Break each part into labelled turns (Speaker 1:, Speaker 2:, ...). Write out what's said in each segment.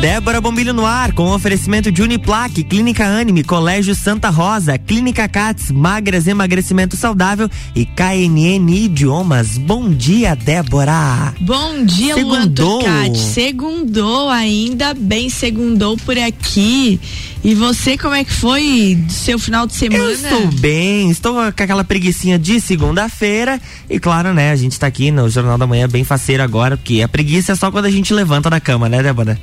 Speaker 1: Débora Bombilho no ar, com oferecimento de Uniplaque, Clínica Anime, Colégio Santa Rosa, Clínica Cats, Magras Emagrecimento Saudável e KNN Idiomas. Bom dia, Débora.
Speaker 2: Bom dia, segundou. Luan Segundou, ainda bem, segundou por aqui. E você, como é que foi seu final de semana? Eu
Speaker 1: estou bem, estou com aquela preguiçinha de segunda-feira. E claro, né, a gente está aqui no Jornal da Manhã bem faceiro agora, porque a preguiça é só quando a gente levanta da cama, né, Débora?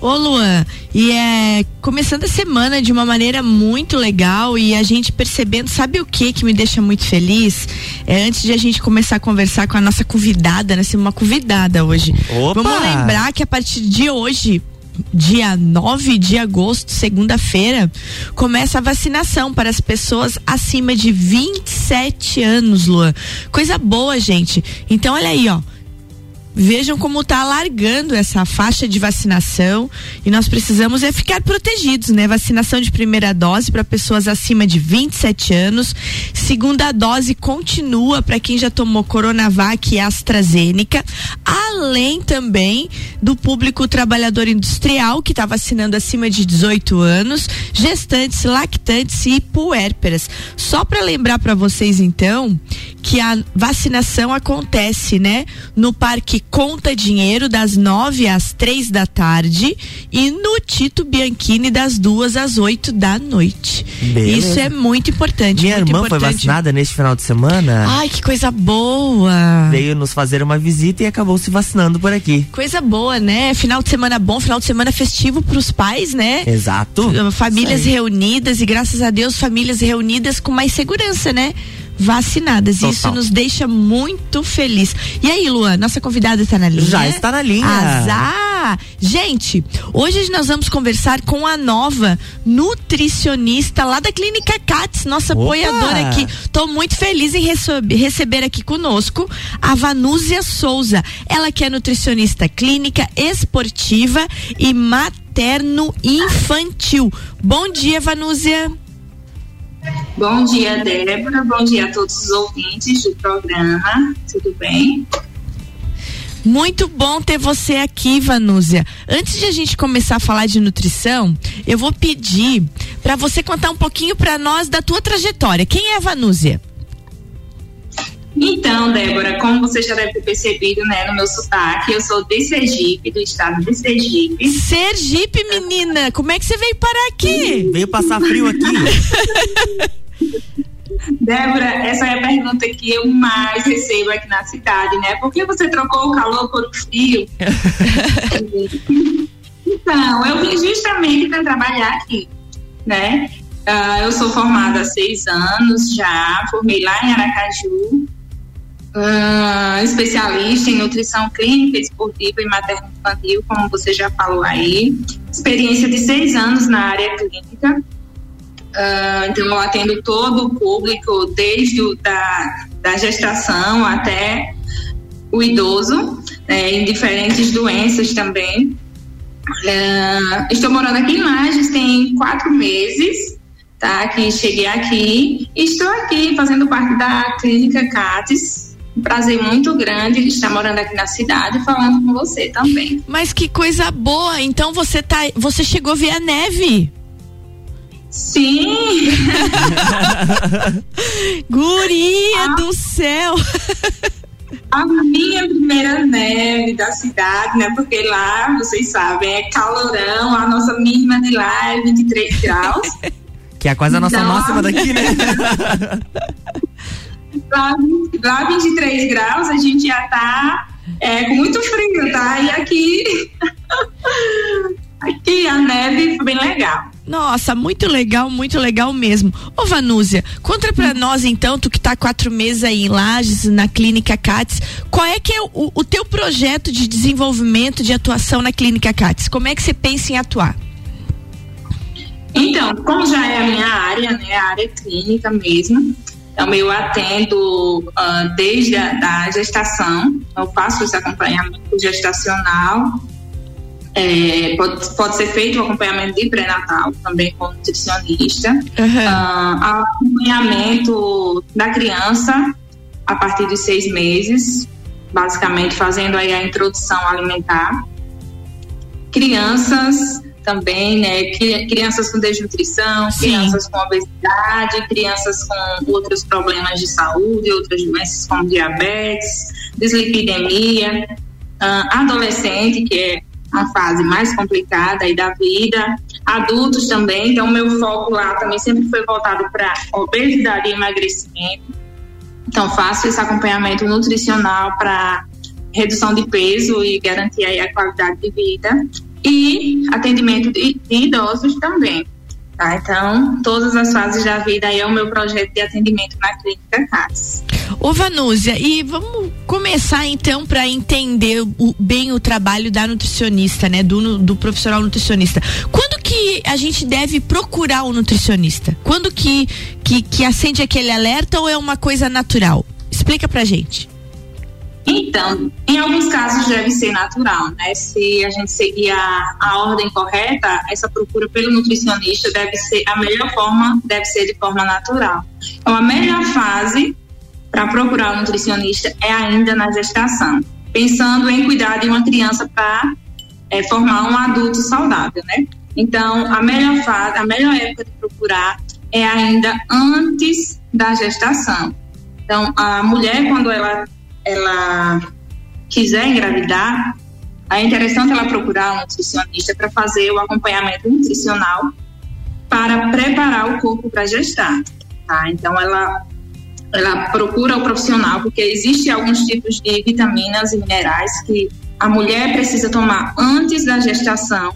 Speaker 2: Ô Luan, e é começando a semana de uma maneira muito legal e a gente percebendo, sabe o que que me deixa muito feliz? É antes de a gente começar a conversar com a nossa convidada, né? Uma convidada hoje. Opa! Vamos lembrar que a partir de hoje, dia 9 de agosto, segunda-feira, começa a vacinação para as pessoas acima de 27 anos, Luan. Coisa boa, gente. Então, olha aí, ó vejam como está alargando essa faixa de vacinação e nós precisamos é ficar protegidos, né? Vacinação de primeira dose para pessoas acima de 27 anos, segunda dose continua para quem já tomou Coronavac e AstraZeneca, além também do público trabalhador industrial que está vacinando acima de 18 anos, gestantes, lactantes e puérperas. Só para lembrar para vocês então que a vacinação acontece, né, no Parque Conta Dinheiro das nove às três da tarde e no Tito Bianchini das duas às oito da noite. Beleza. Isso é muito importante.
Speaker 1: Minha
Speaker 2: muito
Speaker 1: irmã
Speaker 2: importante.
Speaker 1: foi vacinada neste final de semana.
Speaker 2: Ai, que coisa boa!
Speaker 1: Veio nos fazer uma visita e acabou se vacinando por aqui.
Speaker 2: Coisa boa, né? Final de semana bom, final de semana festivo para os pais, né?
Speaker 1: Exato.
Speaker 2: Famílias reunidas e graças a Deus famílias reunidas com mais segurança, né? Vacinadas. Total. Isso nos deixa muito feliz. E aí, Luan, nossa convidada está na linha?
Speaker 1: Já está na linha.
Speaker 2: Azar! Gente, hoje nós vamos conversar com a nova nutricionista lá da Clínica Cats, nossa Opa. apoiadora aqui. Estou muito feliz em receber aqui conosco a Vanúzia Souza. Ela que é nutricionista clínica, esportiva e materno infantil. Bom dia, Vanúzia.
Speaker 3: Bom dia, Débora. Bom dia a todos os ouvintes do programa. Tudo bem?
Speaker 2: Muito bom ter você aqui, Vanúzia. Antes de a gente começar a falar de nutrição, eu vou pedir para você contar um pouquinho para nós da tua trajetória. Quem é a Vanúzia?
Speaker 3: Então, Débora, como você já deve ter percebido, né, no meu sotaque, eu sou de Sergipe, do estado de Sergipe.
Speaker 2: Sergipe, menina, como é que você veio parar aqui?
Speaker 1: Veio passar frio aqui.
Speaker 3: Débora, essa é a pergunta que eu mais recebo aqui na cidade, né? Por que você trocou o calor por o frio? então, eu vim justamente para trabalhar aqui, né? Uh, eu sou formada há seis anos já, formei lá em Aracaju, uh, especialista em nutrição clínica, esportiva e materno-infantil, como você já falou aí. Experiência de seis anos na área clínica. Uh, então, eu atendo todo o público, desde o, da, da gestação até o idoso, né, em diferentes doenças também. Uh, estou morando aqui em Lages tem quatro meses, tá? Que cheguei aqui e estou aqui fazendo parte da clínica CATES, um prazer muito grande de estar morando aqui na cidade falando com você também.
Speaker 2: Mas que coisa boa! Então você tá, você chegou a ver a neve?
Speaker 3: Sim!
Speaker 2: Guria ah. do céu!
Speaker 3: A minha primeira neve da cidade, né? Porque lá, vocês sabem, é calorão, a nossa mínima de lá é 23 graus.
Speaker 1: Que é quase a nossa então, máxima daqui, né?
Speaker 3: lá, lá 23 graus, a gente já tá é, com muito frio, tá? E aqui, aqui a neve foi bem legal.
Speaker 2: Nossa, muito legal, muito legal mesmo. Ô Vanúzia, conta pra nós então, tu que tá quatro meses aí em Lages, na clínica CATS, qual é que é o, o teu projeto de desenvolvimento, de atuação na clínica CATS? Como é que você pensa em atuar?
Speaker 3: Então, como já é a minha área, né, a área clínica mesmo, então, eu atendo uh, desde a da gestação, eu faço esse acompanhamento gestacional. É, pode, pode ser feito o acompanhamento de pré-natal também com nutricionista. Uhum. Uh, acompanhamento da criança a partir dos seis meses, basicamente fazendo aí a introdução alimentar crianças também, né? Crianças com desnutrição, Sim. crianças com obesidade, crianças com outros problemas de saúde, outras doenças como diabetes, dislipidemia, uh, adolescente, que é a fase mais complicada aí da vida, adultos também, então meu foco lá também sempre foi voltado para obesidade e emagrecimento. Então faço esse acompanhamento nutricional para redução de peso e garantir aí a qualidade de vida e atendimento de, de idosos também. Tá? Então, todas as fases da vida aí é o meu projeto de atendimento na clínica CAS.
Speaker 2: Ô Vanúzia, e vamos começar então para entender o, bem o trabalho da nutricionista, né? Do, do profissional nutricionista. Quando que a gente deve procurar o um nutricionista? Quando que, que, que acende aquele alerta ou é uma coisa natural? Explica pra gente.
Speaker 3: Então, em alguns casos deve ser natural, né? Se a gente seguir a, a ordem correta, essa procura pelo nutricionista deve ser a melhor forma, deve ser de forma natural. Então, a melhor fase para procurar um nutricionista é ainda na gestação, pensando em cuidar de uma criança para é, formar um adulto saudável, né? Então, a melhor fase, a melhor época de procurar é ainda antes da gestação. Então, a mulher, quando ela ela quiser engravidar, é interessante ela procurar um nutricionista para fazer o acompanhamento nutricional para preparar o corpo para gestar. Tá? Então, ela, ela procura o profissional, porque existem alguns tipos de vitaminas e minerais que a mulher precisa tomar antes da gestação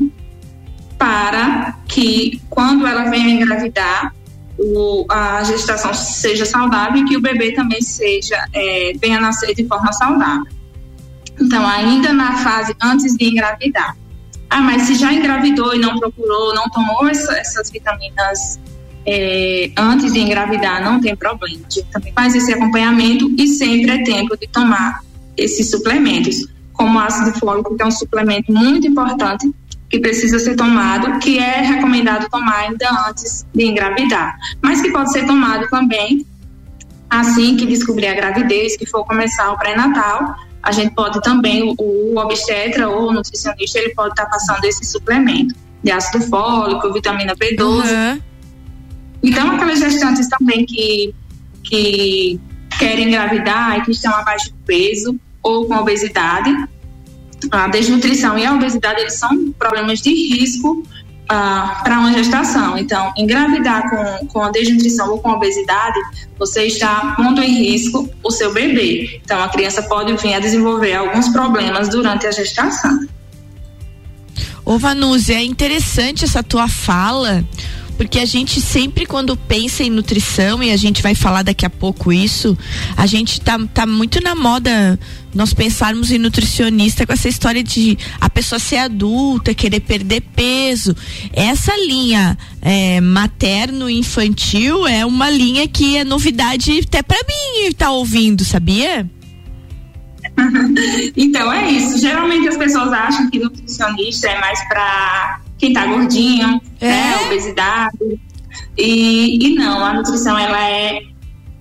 Speaker 3: para que, quando ela venha engravidar, o, a gestação seja saudável e que o bebê também seja é, venha nascer de forma saudável. Então, ainda na fase antes de engravidar. Ah, mas se já engravidou e não procurou, não tomou essa, essas vitaminas é, antes de engravidar, não tem problema. A gente também faz esse acompanhamento e sempre é tempo de tomar esses suplementos, como ácido fólico, que é um suplemento muito importante que precisa ser tomado, que é recomendado tomar ainda antes de engravidar, mas que pode ser tomado também assim que descobrir a gravidez, que for começar o pré-natal, a gente pode também, o, obstetra ou o nutricionista, ele pode estar tá passando esse suplemento de ácido fólico, vitamina B12. Uhum. Então, aquelas gestantes também que, que querem engravidar e que estão abaixo do peso ou com obesidade, a desnutrição e a obesidade eles são problemas de risco ah, para uma gestação. Então, engravidar com, com a desnutrição ou com a obesidade, você está pondo em risco o seu bebê. Então, a criança pode vir a desenvolver alguns problemas durante a gestação.
Speaker 2: Ô Vanúzia, é interessante essa tua fala, porque a gente sempre quando pensa em nutrição e a gente vai falar daqui a pouco isso, a gente tá, tá muito na moda nós pensarmos em nutricionista com essa história de a pessoa ser adulta, querer perder peso. Essa linha é, materno-infantil é uma linha que é novidade até para mim estar tá ouvindo, sabia?
Speaker 3: então é isso. Geralmente as pessoas acham que nutricionista é mais para quem tá gordinho, é? né, obesidade. E, e não, a nutrição ela é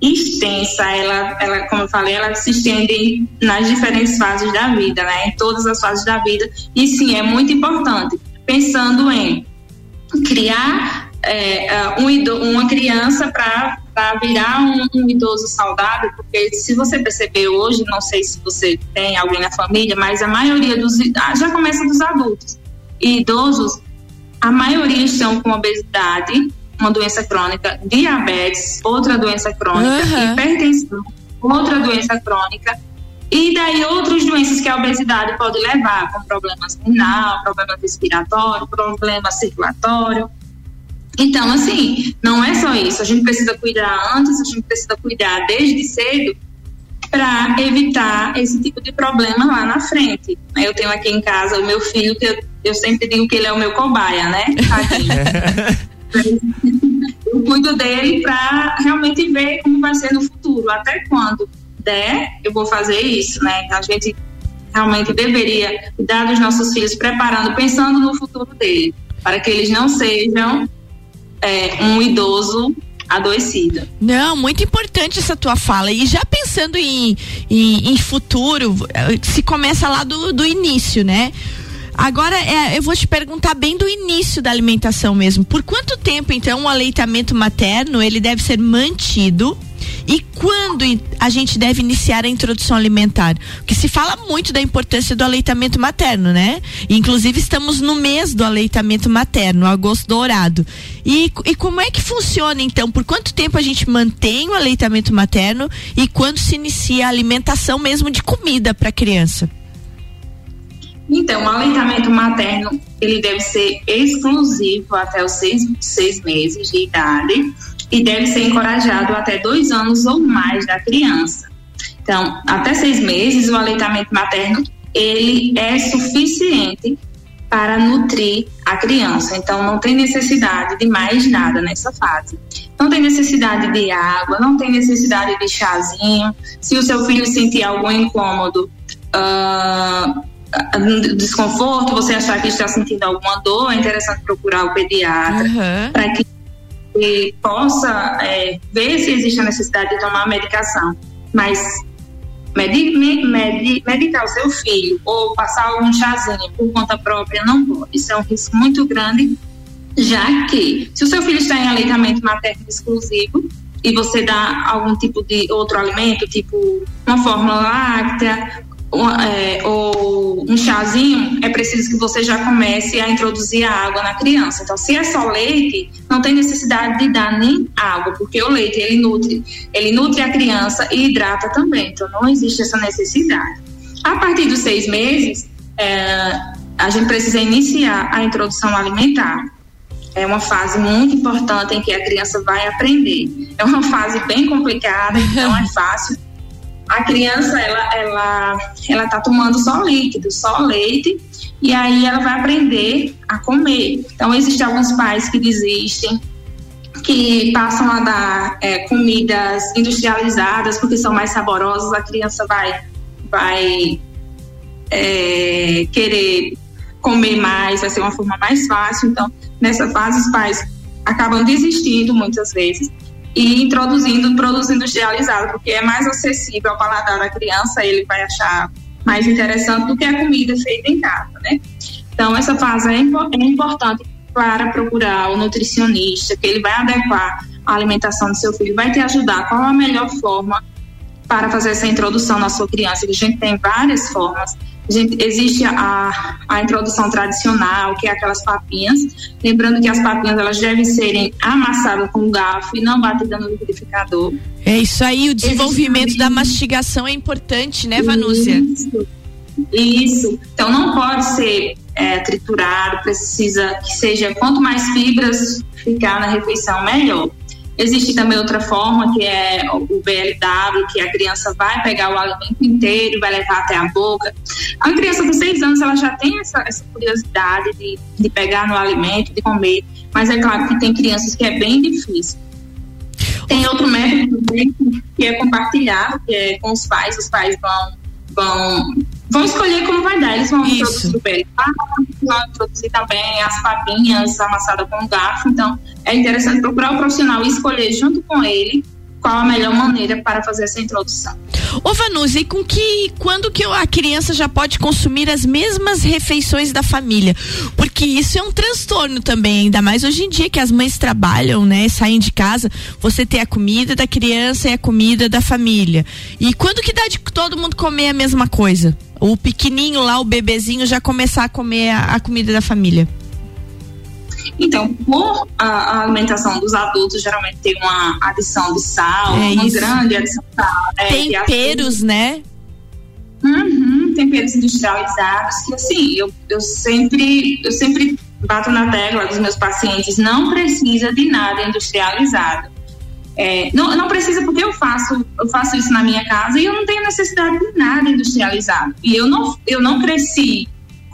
Speaker 3: extensa, ela, ela, como eu falei, ela se estende nas diferentes fases da vida, né? Em todas as fases da vida. E sim, é muito importante. Pensando em criar é, um, uma criança para virar um, um, idoso saudável, porque se você perceber hoje, não sei se você tem alguém na família, mas a maioria dos ah, já começa dos adultos e idosos a maioria estão com obesidade, uma doença crônica, diabetes, outra doença crônica, uhum. hipertensão, outra doença crônica. E daí outras doenças que a obesidade pode levar, como problemas renal, problema respiratório, problema circulatório. Então, assim, não é só isso. A gente precisa cuidar antes, a gente precisa cuidar desde cedo para evitar esse tipo de problema lá na frente. Eu tenho aqui em casa o meu filho, que eu, eu sempre digo que ele é o meu cobaia, né? eu cuido dele para realmente ver como vai ser no futuro. Até quando der, eu vou fazer isso, né? A gente realmente deveria cuidar dos nossos filhos, preparando, pensando no futuro dele, para que eles não sejam é, um idoso adoecida.
Speaker 2: Não, muito importante essa tua fala. E já pensando em, em, em futuro, se começa lá do, do início, né? Agora, é, eu vou te perguntar bem do início da alimentação mesmo. Por quanto tempo, então, o aleitamento materno ele deve ser mantido? E quando a gente deve iniciar a introdução alimentar? Porque se fala muito da importância do aleitamento materno, né? Inclusive estamos no mês do aleitamento materno, agosto dourado. E, e como é que funciona então? Por quanto tempo a gente mantém o aleitamento materno e quando se inicia a alimentação mesmo de comida para a criança?
Speaker 3: Então, o aleitamento materno ele deve ser exclusivo até os seis, seis meses de idade e deve ser encorajado até dois anos ou mais da criança. Então, até seis meses, o aleitamento materno ele é suficiente para nutrir a criança. Então, não tem necessidade de mais nada nessa fase. Não tem necessidade de água, não tem necessidade de chazinho. Se o seu filho sentir algum incômodo, uh, desconforto, você achar que está sentindo alguma dor, é interessante procurar o pediatra uhum. para que que possa é, ver se existe a necessidade de tomar medicação, mas medi medi medicar o seu filho ou passar algum chazinho por conta própria não pode. Isso é um risco muito grande, já que se o seu filho está em aleitamento materno exclusivo e você dá algum tipo de outro alimento, tipo uma fórmula láctea é, ou um chazinho, é preciso que você já comece a introduzir a água na criança. Então, se é só leite, não tem necessidade de dar nem água, porque o leite ele nutre, ele nutre a criança e hidrata também. Então, não existe essa necessidade. A partir dos seis meses, é, a gente precisa iniciar a introdução alimentar. É uma fase muito importante em que a criança vai aprender. É uma fase bem complicada, não é fácil a criança ela ela ela tá tomando só líquido, só leite e aí ela vai aprender a comer. Então existem alguns pais que desistem, que passam a dar é, comidas industrializadas porque são mais saborosas. A criança vai vai é, querer comer mais, vai ser uma forma mais fácil. Então nessa fase os pais acabam desistindo muitas vezes e introduzindo produtos industrializados, porque é mais acessível ao paladar da criança, ele vai achar mais interessante do que a comida feita em casa, né? Então, essa fase é, é importante para procurar o nutricionista, que ele vai adequar a alimentação do seu filho, vai te ajudar qual a melhor forma para fazer essa introdução na sua criança. A gente tem várias formas Gente, existe a, a introdução tradicional, que é aquelas papinhas. Lembrando que as papinhas elas devem serem amassadas com garfo e não batidas no liquidificador.
Speaker 2: É isso aí, o desenvolvimento da mastigação é importante, né, Vanúcia?
Speaker 3: Isso. Isso. Então não pode ser é, triturado, precisa que seja quanto mais fibras ficar na refeição, melhor. Existe também outra forma, que é o BLW, que a criança vai pegar o alimento inteiro e vai levar até a boca. A criança com seis anos, ela já tem essa, essa curiosidade de, de pegar no alimento, de comer, mas é claro que tem crianças que é bem difícil. Tem outro método também que é compartilhado, que é com os pais, os pais vão, vão vão escolher como vai dar. Eles vão Isso. introduzir o vão introduzir também as papinhas amassadas com garfo. Então, é interessante procurar o profissional e escolher junto com ele qual a melhor maneira para fazer essa introdução.
Speaker 2: Ô Vanusa, e com que quando que a criança já pode consumir as mesmas refeições da família? Porque isso é um transtorno também, ainda mais hoje em dia que as mães trabalham, né, saem de casa, você tem a comida da criança e a comida da família. E quando que dá de todo mundo comer a mesma coisa? O pequenininho lá, o bebezinho já começar a comer a, a comida da família?
Speaker 3: Então, por a, a, alimentação dos adultos geralmente tem uma adição de sal, é uma isso. grande adição de sal.
Speaker 2: Né, temperos, né?
Speaker 3: Uhum, temperos industrializados, que assim, eu, eu sempre, eu sempre bato na tecla dos meus pacientes, não precisa de nada industrializado. É, não, não precisa porque eu faço, eu faço isso na minha casa e eu não tenho necessidade de nada industrializado. E eu não, eu não cresci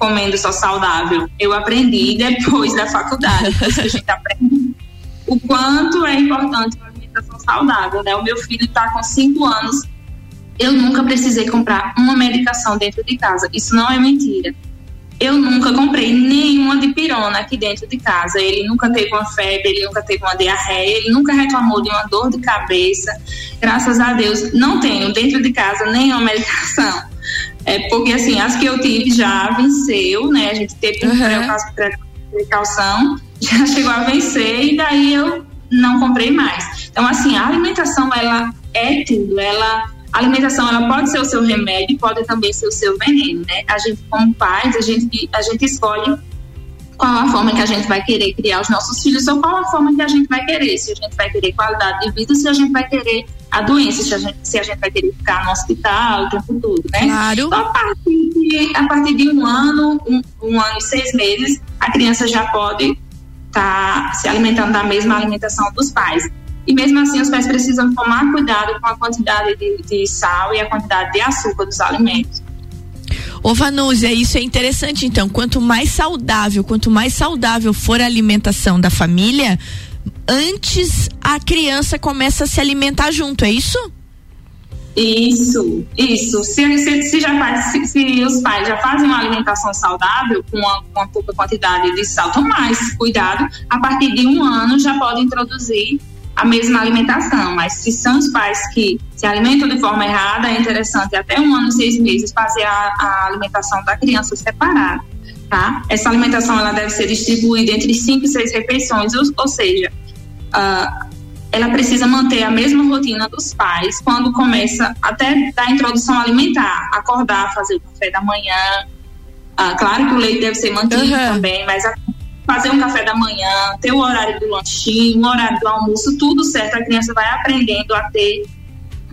Speaker 3: comendo só saudável. Eu aprendi depois da faculdade, depois a gente o quanto é importante uma alimentação saudável, né? O meu filho está com cinco anos, eu nunca precisei comprar uma medicação dentro de casa. Isso não é mentira. Eu nunca comprei nenhuma de pirona aqui dentro de casa. Ele nunca teve uma febre, ele nunca teve uma diarreia, ele nunca reclamou de uma dor de cabeça. Graças a Deus, não tenho dentro de casa nenhuma medicação É porque assim, as que eu tive já venceu, né? A gente teve uhum. precaução, já chegou a vencer e daí eu não comprei mais. Então, assim, a alimentação, ela é tudo, ela a alimentação ela pode ser o seu remédio, pode também ser o seu veneno, né? A gente como pais, a gente a gente escolhe qual a forma que a gente vai querer criar os nossos filhos ou qual a forma que a gente vai querer, se a gente vai querer qualidade de vida, se a gente vai querer a doença, se a gente, se a gente vai querer ficar no hospital o tempo todo, né?
Speaker 2: Claro.
Speaker 3: Então, a partir de, a partir de um ano, um, um ano e seis meses, a criança já pode estar tá se alimentando da mesma alimentação dos pais. E mesmo assim, os pais precisam tomar cuidado com a quantidade de, de sal e a quantidade de açúcar dos alimentos.
Speaker 2: Ô Vanúzia, isso é interessante então. Quanto mais saudável, quanto mais saudável for a alimentação da família, antes a criança começa a se alimentar junto, é isso?
Speaker 3: Isso, isso. Se, se, se já faz, se, se, os pais já fazem uma alimentação saudável com uma, uma pouca quantidade de sal, então mais cuidado. A partir de um ano já pode introduzir a mesma alimentação, mas se são os pais que se alimentam de forma errada, é interessante até um ano, seis meses, fazer a, a alimentação da criança separada, tá? Essa alimentação, ela deve ser distribuída entre cinco e seis refeições, ou, ou seja, uh, ela precisa manter a mesma rotina dos pais quando começa até da introdução alimentar, acordar, fazer o café da manhã, uh, claro que o leite deve ser mantido uhum. também, mas a fazer um café da manhã, ter o horário do lanchinho, o horário do almoço, tudo certo. A criança vai aprendendo a ter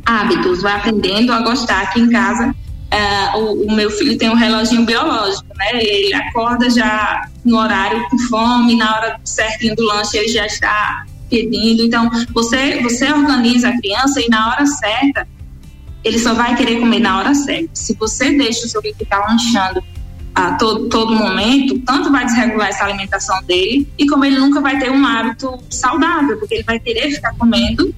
Speaker 3: hábitos, vai aprendendo a gostar. Aqui em casa, é, o, o, meu filho tem um reloginho biológico, né? Ele acorda já no horário com fome, na hora certinho do lanche ele já está pedindo. Então, você, você organiza a criança e na hora certa, ele só vai querer comer na hora certa. Se você deixa o seu filho ficar lanchando a todo, todo momento, tanto vai desregular essa alimentação dele, e como ele nunca vai ter um hábito saudável, porque ele vai querer ficar comendo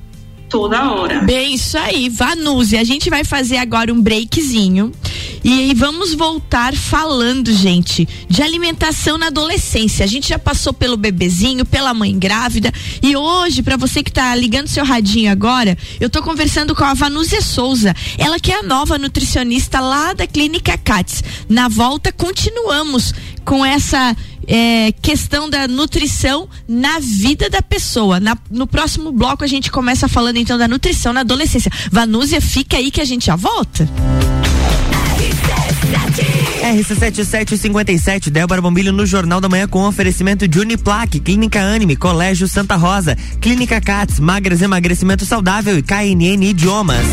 Speaker 3: toda hora.
Speaker 2: Bem, isso aí, Vanuzi. A gente vai fazer agora um breakzinho. E vamos voltar falando, gente, de alimentação na adolescência. A gente já passou pelo bebezinho, pela mãe grávida. E hoje, para você que tá ligando seu radinho agora, eu tô conversando com a Vanúzia Souza. Ela que é a nova nutricionista lá da Clínica Cats. Na volta, continuamos com essa é, questão da nutrição na vida da pessoa. Na, no próximo bloco a gente começa falando então da nutrição na adolescência. Vanúzia, fica aí que a gente já volta.
Speaker 1: RC7757, Débora Bombilho no Jornal da Manhã com oferecimento de Uniplaque, Clínica Anime, Colégio Santa Rosa, Clínica Cats, Magras Emagrecimento Saudável e KNN Idiomas.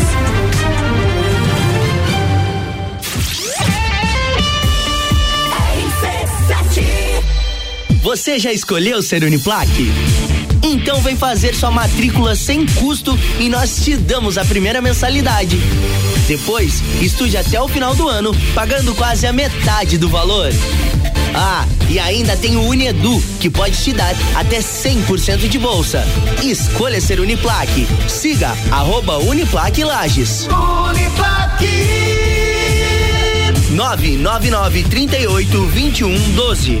Speaker 4: Você já escolheu ser Uniplaque? Então vem fazer sua matrícula sem custo e nós te damos a primeira mensalidade. Depois, estude até o final do ano, pagando quase a metade do valor. Ah, e ainda tem o Unedu, que pode te dar até 100% de bolsa. Escolha ser Uniplaque. Siga arroba Uniplaque Lages. Uniplaque 999 38 21 12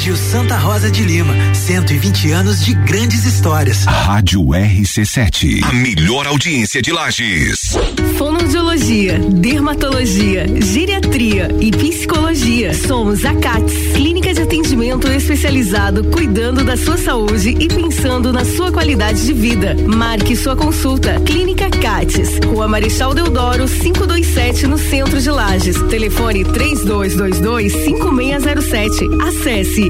Speaker 5: Colégio Santa Rosa de Lima, 120 anos de grandes histórias.
Speaker 6: Rádio RC7, a melhor audiência de Lages.
Speaker 7: Fonoaudiologia, dermatologia, geriatria e psicologia. Somos a CATS, clínica de atendimento especializado cuidando da sua saúde e pensando na sua qualidade de vida. Marque sua consulta. Clínica CATS, Rua Marechal Deodoro, 527 no centro de Lages. Telefone 3222 5607. Acesse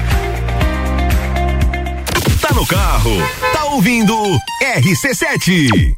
Speaker 6: No carro, tá ouvindo RC7.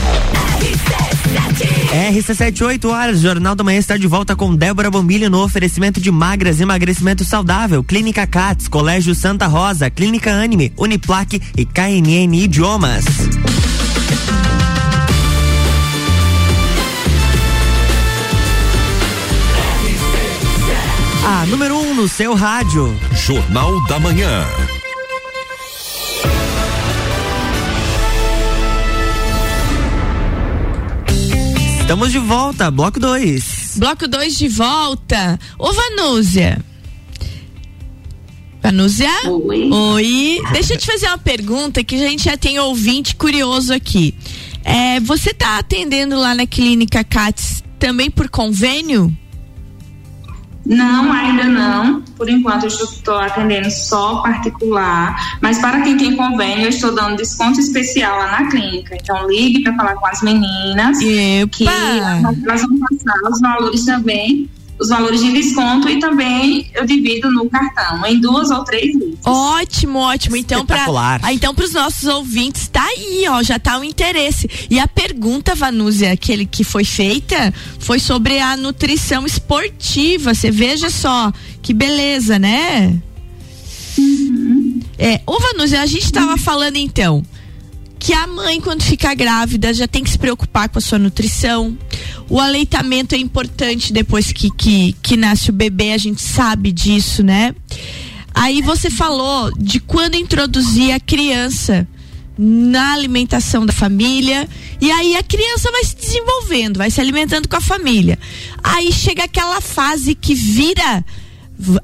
Speaker 1: RC78 horas, Jornal da Manhã está de volta com Débora Bombilho no oferecimento de magras emagrecimento saudável, Clínica Cats, Colégio Santa Rosa, Clínica Anime, Uniplaque e KNN Idiomas. A número 1 um no seu rádio.
Speaker 6: Jornal da Manhã.
Speaker 1: Estamos de volta, bloco 2.
Speaker 2: Bloco 2 de volta. Ô, Vanúzia. Vanúzia?
Speaker 3: Oi.
Speaker 2: Oi. Deixa eu te fazer uma pergunta que a gente já tem ouvinte curioso aqui. É, você está atendendo lá na clínica CATS também por convênio?
Speaker 3: Não, ainda não. Por enquanto eu estou atendendo só particular, mas para quem tem convênio eu estou dando desconto especial lá na clínica. Então ligue para falar com as meninas
Speaker 2: Epa.
Speaker 3: que elas vão passar os valores também, os valores de desconto e também eu divido no cartão em duas ou três vezes.
Speaker 2: Ótimo, ótimo. Então para ah, então para os nossos ouvintes tá aí, ó, já tá o interesse. E a pergunta, Vanúzia, aquele que foi feita, foi sobre a nutrição esportiva. Você veja só que beleza, né? É, ô Vanúzia, a gente tava falando então que a mãe, quando fica grávida, já tem que se preocupar com a sua nutrição. O aleitamento é importante depois que, que, que nasce o bebê, a gente sabe disso, né? Aí você falou de quando introduzir a criança na alimentação da família e aí a criança vai se desenvolvendo, vai se alimentando com a família. Aí chega aquela fase que vira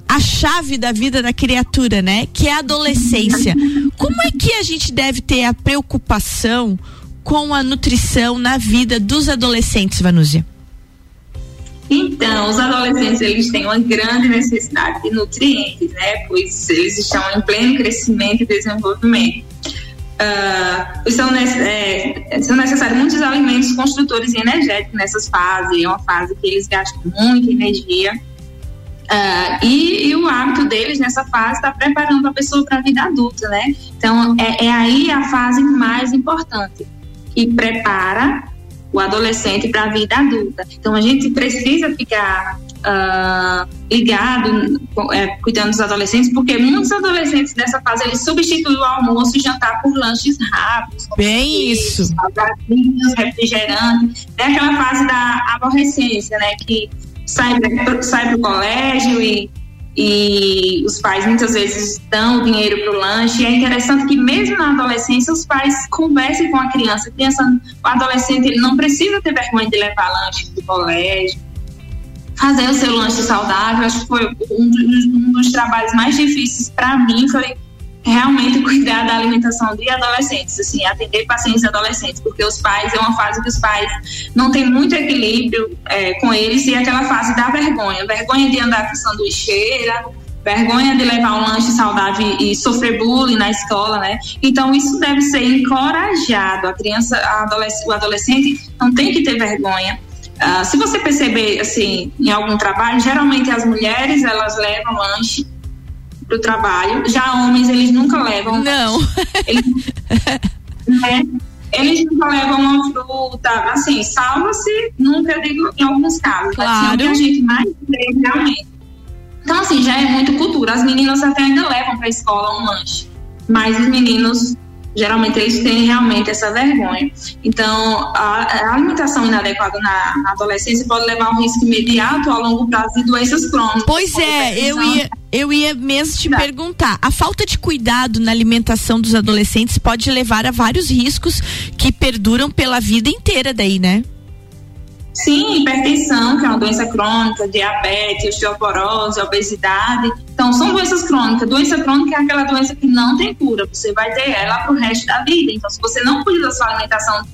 Speaker 2: a chave da vida da criatura, né? Que é a adolescência. Como é que a gente deve ter a preocupação com a nutrição na vida dos adolescentes, Vanúzia?
Speaker 3: Então, os adolescentes eles têm uma grande necessidade de nutrientes, né? Pois eles estão em pleno crescimento e desenvolvimento. Ah, são, é, são necessários muitos alimentos construtores e energéticos nessas fases. É uma fase que eles gastam muita energia. Ah, e, e o hábito deles nessa fase está preparando a pessoa para a vida adulta, né? Então, é, é aí a fase mais importante, que prepara o adolescente para a vida adulta. Então, a gente precisa ficar ah, ligado, é, cuidando dos adolescentes, porque muitos adolescentes nessa fase eles substituem o almoço e jantar por lanches rápidos.
Speaker 2: Bem isso.
Speaker 3: salgadinhos, refrigerantes. É aquela fase da aborrecência, né? Que sai, sai pro colégio e, e os pais muitas vezes dão o dinheiro pro lanche. E é interessante que mesmo na adolescência os pais conversem com a criança. A criança, o adolescente, ele não precisa ter vergonha de levar lanche pro colégio. Fazer o seu lanche saudável, acho que foi um dos, um dos trabalhos mais difíceis para mim foi realmente cuidar da alimentação de adolescentes, assim, atender pacientes adolescentes, porque os pais é uma fase que os pais não têm muito equilíbrio é, com eles e é aquela fase da vergonha, vergonha de andar com sanduicheira, vergonha de levar um lanche saudável e, sofrer bullying na escola, né? Então isso deve ser encorajado. A criança, a adolesc o adolescente não tem que ter vergonha. Ah, se você perceber assim em algum trabalho, geralmente as mulheres elas levam lanche pro trabalho. Já homens, eles nunca levam.
Speaker 2: Não.
Speaker 3: Eles, né? Eles nunca levam uma fruta, assim, salva-se, nunca digo em alguns casos.
Speaker 2: Claro.
Speaker 3: Assim, é o que a gente mais vê realmente. Então, assim, já é muito cultura. As meninas até ainda levam pra escola um lanche. mas os meninos geralmente eles têm realmente essa vergonha. Então, a, a alimentação inadequada na, na, adolescência pode levar a um risco imediato a longo prazo de doenças crônicas.
Speaker 2: Pois é, eu ia, eu ia mesmo te perguntar. A falta de cuidado na alimentação dos adolescentes pode levar a vários riscos que perduram pela vida inteira daí, né?
Speaker 3: Sim, hipertensão, que é uma doença crônica, diabetes, osteoporose, obesidade. Então, são doenças crônicas. Doença crônica é aquela doença que não tem cura. Você vai ter ela para o resto da vida. Então, se você não cuida da sua alimentação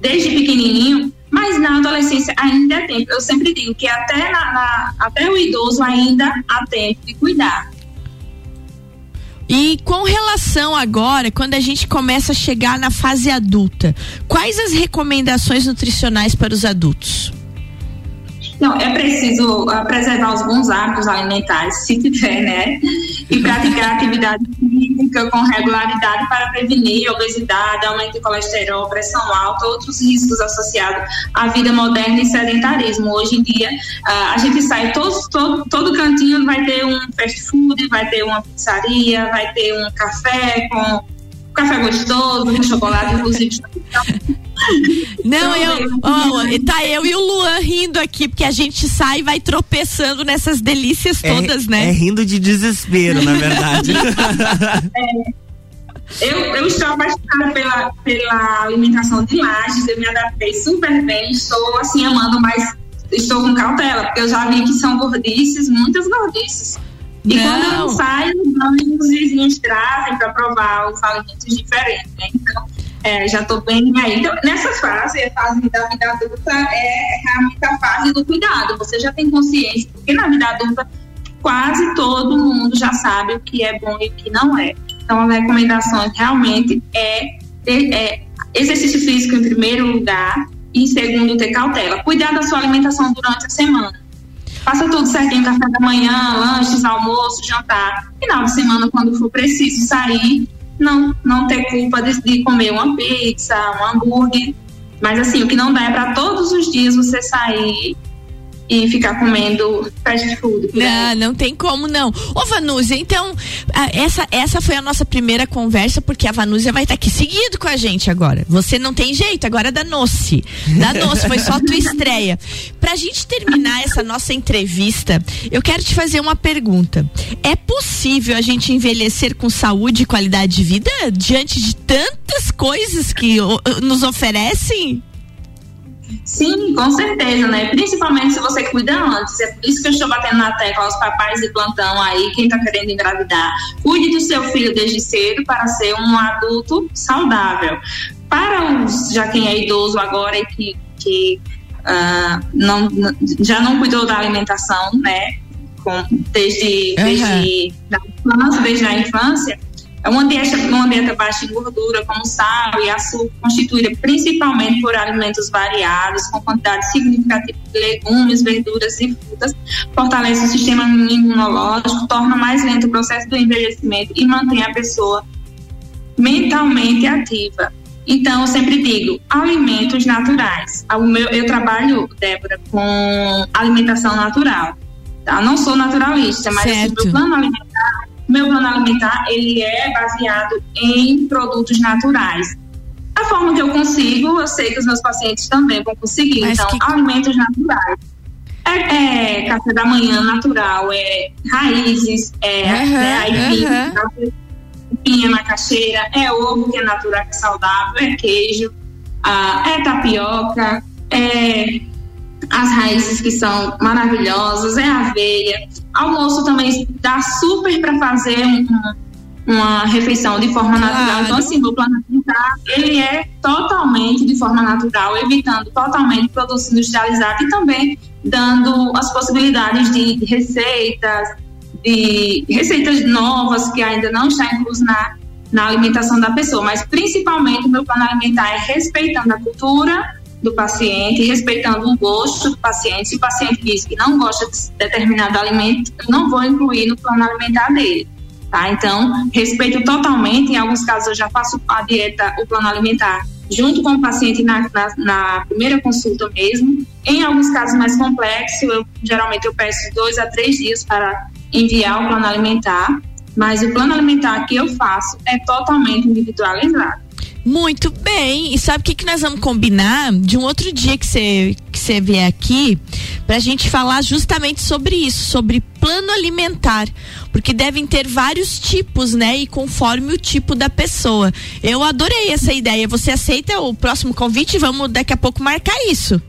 Speaker 3: desde pequenininho, mas na adolescência ainda é tempo. Eu sempre digo que até, na, na, até o idoso ainda há tempo de cuidar.
Speaker 2: E com relação agora, quando a gente começa a chegar na fase adulta, quais as recomendações nutricionais para os adultos?
Speaker 3: Não, é preciso uh, preservar os bons hábitos alimentares, se tiver, né? E praticar atividade física com regularidade para prevenir obesidade, aumento de colesterol, pressão alta, outros riscos associados à vida moderna e sedentarismo. Hoje em dia, uh, a gente sai, todo, todo, cantinho vai ter um fast food, vai ter uma pizzaria, vai ter um café com café gostoso, chocolate, inclusive.
Speaker 2: Não, eu, oh, tá eu e o Luan rindo aqui, porque a gente sai e vai tropeçando nessas delícias é, todas,
Speaker 1: é,
Speaker 2: né?
Speaker 1: É rindo de desespero, na verdade.
Speaker 3: é, eu, eu estou apaixonada pela, pela alimentação de lajes, eu me adaptei super bem, estou assim amando, mas estou com cautela, porque eu já vi que são gordices, muitas gordices. E não. quando eu saio, os vizinhos trazem para provar os alimentos diferentes, né? Então, é, já estou bem aí. Então, nessa fase, a fase da vida adulta é realmente a fase do cuidado. Você já tem consciência, porque na vida adulta quase todo mundo já sabe o que é bom e o que não é. Então, as recomendações realmente é, ter, é exercício físico em primeiro lugar e em segundo ter cautela. Cuidar da sua alimentação durante a semana. Faça tudo certinho, café da manhã, lanches, almoço, jantar. Final de semana, quando for preciso sair, não, não ter culpa de, de comer uma pizza, um hambúrguer. Mas assim, o que não dá é para todos os dias você sair e ficar comendo fast food.
Speaker 2: Não, não tem como não. Ô Vanúzia, então, essa, essa foi a nossa primeira conversa, porque a Vanúzia vai estar aqui seguido com a gente agora. Você não tem jeito, agora é da Noce. Da Noce, foi só a tua estreia. Pra gente terminar essa nossa entrevista, eu quero te fazer uma pergunta. É possível a gente envelhecer com saúde e qualidade de vida diante de tantas coisas que nos oferecem?
Speaker 3: Sim, com certeza, né? Principalmente se você cuida antes. É por isso que eu estou batendo na tecla aos papais de plantão aí, quem está querendo engravidar. Cuide do seu filho desde cedo para ser um adulto saudável. Para os, já quem é idoso agora e que, que uh, não, já não cuidou da alimentação, né? Com, desde, uhum. desde, da infância, desde a infância, é uma dieta, uma dieta baixa em gordura, como sal e açúcar, constituída principalmente por alimentos variados, com quantidade significativa de legumes, verduras e frutas, fortalece o sistema imunológico, torna mais lento o processo do envelhecimento e mantém a pessoa mentalmente ativa. Então, eu sempre digo, alimentos naturais. Meu, eu trabalho, Débora, com alimentação natural. Tá? Não sou naturalista, mas o meu plano alimentar meu plano alimentar ele é baseado em produtos naturais. A forma que eu consigo, eu sei que os meus pacientes também vão conseguir. Mas então, que... alimentos naturais. É, é, café da manhã natural, é raízes, é, uhum, é aipim, uhum. pinha macaxeira, é ovo que é natural, que é saudável, é queijo, ah, é tapioca, é as raízes que são maravilhosas, é aveia. Almoço também dá super para fazer uma, uma refeição de forma claro. natural. Então, assim, o plano alimentar, ele é totalmente de forma natural, evitando totalmente produtos industrializados e também dando as possibilidades de receitas, de receitas novas que ainda não está incluso na, na alimentação da pessoa. Mas, principalmente, o meu plano alimentar é respeitando a cultura do paciente, respeitando o gosto do paciente. Se o paciente diz que não gosta de determinado alimento, eu não vou incluir no plano alimentar dele. Tá? Então, respeito totalmente. Em alguns casos, eu já faço a dieta, o plano alimentar, junto com o paciente na, na, na primeira consulta mesmo. Em alguns casos mais complexos, eu, geralmente eu peço dois a três dias para enviar o plano alimentar. mas o plano alimentar que eu faço é totalmente individualizado.
Speaker 2: Muito bem. E sabe o que, que nós vamos combinar de um outro dia que você que você vier aqui pra gente falar justamente sobre isso, sobre plano alimentar, porque devem ter vários tipos, né? E conforme o tipo da pessoa. Eu adorei essa ideia. Você aceita o próximo convite? Vamos daqui a pouco marcar isso.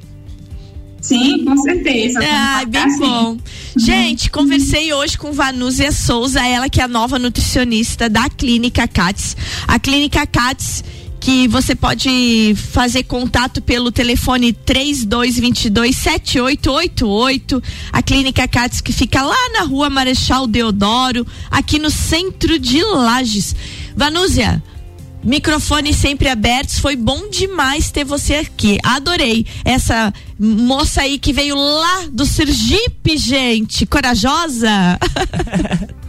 Speaker 3: Sim, com certeza.
Speaker 2: Ah, bem sim. bom. Gente, conversei hoje com Vanúzia Souza, ela que é a nova nutricionista da Clínica Cats. A Clínica Cats que você pode fazer contato pelo telefone 3222 7888. A Clínica Cats que fica lá na Rua Marechal Deodoro, aqui no centro de Lages. Vanúzia, Microfone sempre abertos, foi bom demais ter você aqui. Adorei essa moça aí que veio lá do Sergipe, gente, corajosa.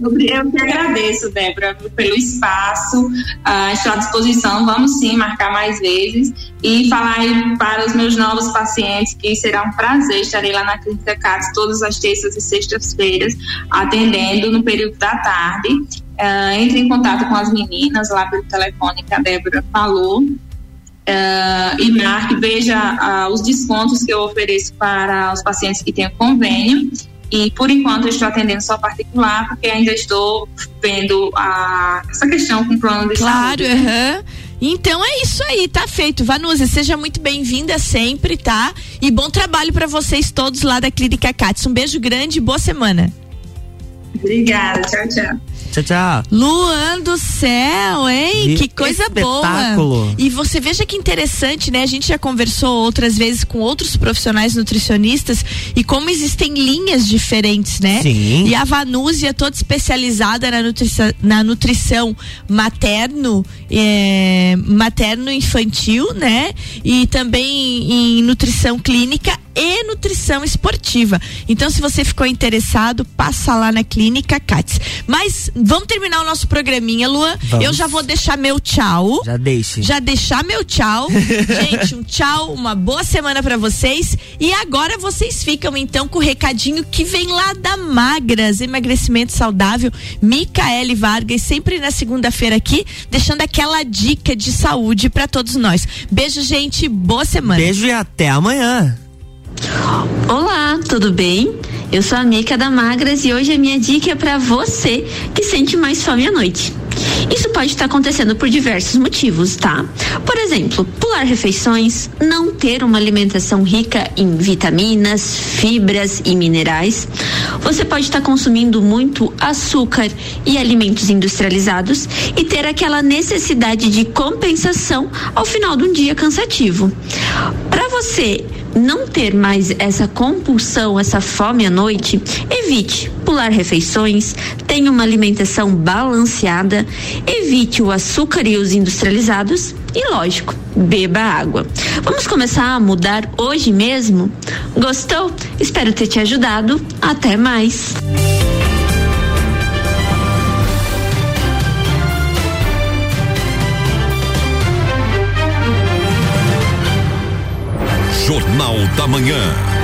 Speaker 3: Eu que agradeço, Débora, pelo espaço. Uh, estou à disposição. Vamos sim marcar mais vezes e falar para os meus novos pacientes que será um prazer estarei lá na Clínica CATS todas as terças e sextas-feiras, atendendo no período da tarde. Uh, entre em contato com as meninas lá pelo telefone que a Débora falou. Uh, e marque, veja uh, os descontos que eu ofereço para os pacientes que têm convênio e por enquanto eu estou atendendo só particular, porque ainda estou vendo a, essa questão com o plano de
Speaker 2: claro,
Speaker 3: saúde.
Speaker 2: Claro, uhum. Então é isso aí, tá feito. Vanusa, seja muito bem-vinda sempre, tá? E bom trabalho para vocês todos lá da Clínica Cats. Um beijo grande e boa semana.
Speaker 3: Obrigada, tchau, tchau.
Speaker 1: Tchau, tchau.
Speaker 2: Luan do céu, hein? que coisa
Speaker 1: espetáculo.
Speaker 2: boa. E você veja que interessante, né? A gente já conversou outras vezes com outros profissionais nutricionistas e como existem linhas diferentes, né?
Speaker 1: Sim.
Speaker 2: E a Vanúzia, toda especializada na nutrição, na nutrição materno, é, materno-infantil, né? E também em nutrição clínica e nutrição esportiva. Então, se você ficou interessado, passa lá na Clínica Cats. Mas vamos terminar o nosso programinha, Luan. Vamos. Eu já vou deixar meu tchau.
Speaker 1: Já deixe.
Speaker 2: Já deixar meu tchau. Gente, um tchau, uma boa semana para vocês. E agora vocês ficam então com o recadinho que vem lá da Magras, emagrecimento saudável, Micaele Vargas, sempre na segunda-feira aqui, deixando aquela dica de saúde para todos nós. Beijo, gente, boa semana.
Speaker 1: Beijo e até amanhã.
Speaker 8: Olá, tudo bem? Eu sou a Mica da Magras e hoje a minha dica é para você que sente mais fome à noite. Isso pode estar acontecendo por diversos motivos, tá? Por exemplo, pular refeições, não ter uma alimentação rica em vitaminas, fibras e minerais. Você pode estar consumindo muito açúcar e alimentos industrializados e ter aquela necessidade de compensação ao final de um dia cansativo. Você não ter mais essa compulsão, essa fome à noite, evite pular refeições, tenha uma alimentação balanceada, evite o açúcar e os industrializados e, lógico, beba água. Vamos começar a mudar hoje mesmo? Gostou? Espero ter te ajudado. Até mais.
Speaker 6: Jornal da Manhã.